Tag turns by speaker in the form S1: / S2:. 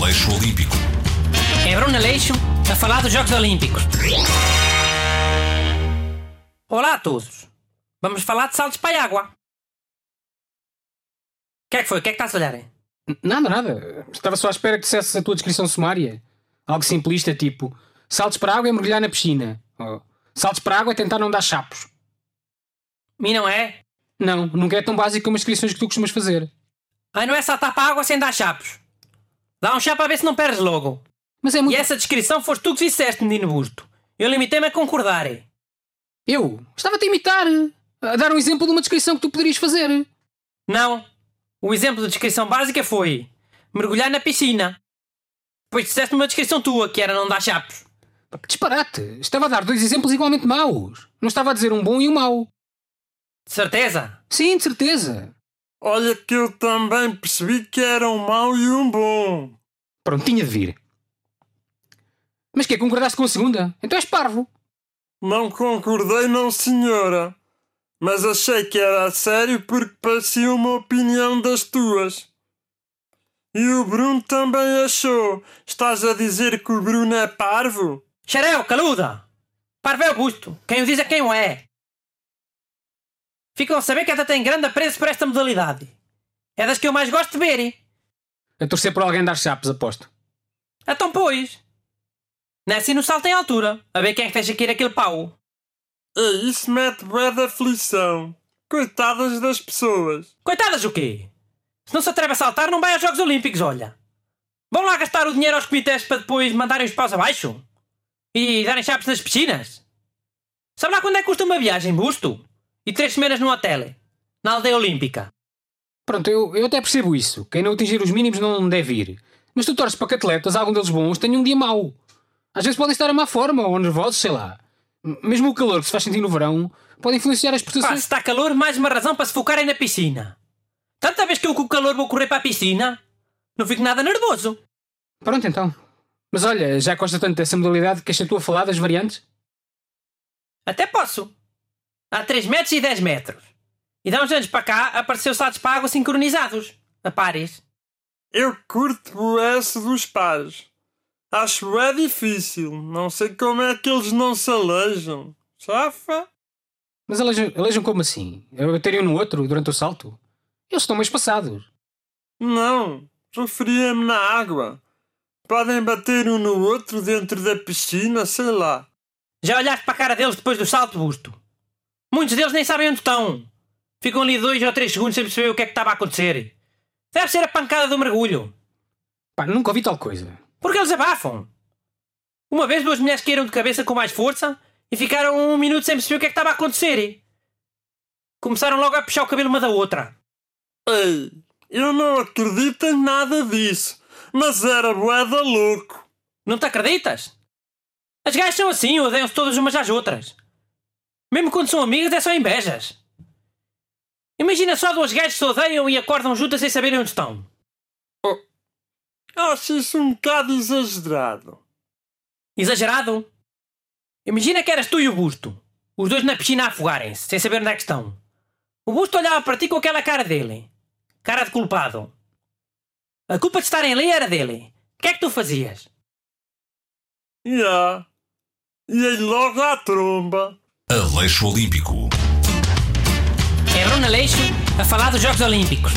S1: Aleixo Olímpico.
S2: É Bruno Aleixo a falar dos Jogos Olímpicos. Olá a todos. Vamos falar de saltos para a água. O que é que foi? O que é que estás a olhar? hein?
S3: Nada, nada. Estava só à espera que dissesse a tua descrição sumária. Algo simplista, tipo: saltos para a água é mergulhar na piscina. Ou saltos para a água é tentar não dar chapos.
S2: E não é?
S3: Não, nunca é tão básico como as descrições que tu costumas fazer.
S2: Ai, não é saltar para a água sem dar chapos. Dá um chapo a ver se não perdes logo.
S3: Mas é
S2: E
S3: muito.
S2: essa descrição foste tu que disseste, menino busto. Eu limitei-me a concordar.
S3: Eu estava-te a imitar. A dar um exemplo de uma descrição que tu poderias fazer.
S2: Não. O exemplo de descrição básica foi mergulhar na piscina. Depois disseste uma descrição tua, que era não dar chapos.
S3: Que disparate. Estava a dar dois exemplos igualmente maus. Não estava a dizer um bom e um mau.
S2: De certeza?
S3: Sim, de certeza.
S4: Olha que eu também percebi que era um mau e um bom.
S3: Pronto, tinha de vir. Mas que Concordaste com a segunda? Então és parvo.
S4: Não concordei, não senhora. Mas achei que era a sério porque parecia uma opinião das tuas. E o Bruno também achou. Estás a dizer que o Bruno é parvo?
S2: Xarel, caluda! Parve é o busto. Quem o diz é quem o é. Ficam a saber que até tem grande apreço por esta modalidade. É das que eu mais gosto de ver.
S3: A torcer por alguém dar chapos, aposto.
S2: Então, pois. Nasce no salto em altura. A ver quem é que deixa cair aquele pau.
S4: É, isso mete bué de aflição. Coitadas das pessoas.
S2: Coitadas o quê? Se não se atreve a saltar, não vai aos Jogos Olímpicos, olha. Vão lá gastar o dinheiro aos comitês para depois mandarem os paus abaixo? E darem chapos nas piscinas? Sabe lá quando é que custa uma viagem, busto? E três semanas no hotel? Na aldeia olímpica?
S3: Pronto, eu, eu até percebo isso. Quem não atingir os mínimos não deve ir. Mas tu torces para que atletas, algum deles bons, tenham um dia mau. Às vezes podem estar a má forma ou nervosos, sei lá. Mesmo o calor que se faz sentir no verão pode influenciar as
S2: Pá, se
S3: prestações.
S2: está calor, mais uma razão para se focarem na piscina. Tanta vez que eu com o calor vou correr para a piscina, não fico nada nervoso.
S3: Pronto, então. Mas olha, já gosta tanto dessa modalidade que achei tu a falar das variantes?
S2: Até posso. Há 3 metros e 10 metros. E dá uns anos para cá apareceu saltos para a água sincronizados. A pares.
S4: Eu curto o S dos pares. Acho é difícil. Não sei como é que eles não se aleijam. Chafa?
S3: Mas alejam, alejam como assim? Um no outro durante o salto? Eles estão mais passados.
S4: Não. Referia-me na água. Podem bater um no outro dentro da piscina, sei lá.
S2: Já olhaste para a cara deles depois do salto, busto? Muitos deles nem sabem onde estão. Ficam ali dois ou três segundos sem perceber o que é que estava a acontecer. Deve ser a pancada do mergulho.
S3: Pá, nunca ouvi tal coisa.
S2: Porque eles abafam. Uma vez duas mulheres caíram de cabeça com mais força e ficaram um minuto sem perceber o que é que estava a acontecer. Começaram logo a puxar o cabelo uma da outra.
S4: Ei, eu não acredito em nada disso. Mas era boeda louco.
S2: Não te acreditas? As gajas são assim, odeiam-se todas umas às outras. Mesmo quando são amigas, é só invejas. Imagina só duas gajas que se odeiam e acordam juntas sem saberem onde estão.
S4: Acho isso um bocado exagerado.
S2: Exagerado? Imagina que eras tu e o Busto. Os dois na piscina a afogarem-se, sem saber onde é que estão. O Busto olhava para ti com aquela cara dele. Cara de culpado. A culpa de estarem ali era dele. O que é que tu fazias?
S4: Ya. E aí logo à tromba.
S1: Aleixo Olímpico.
S2: É Bruno Aleixo a falar dos Jogos Olímpicos.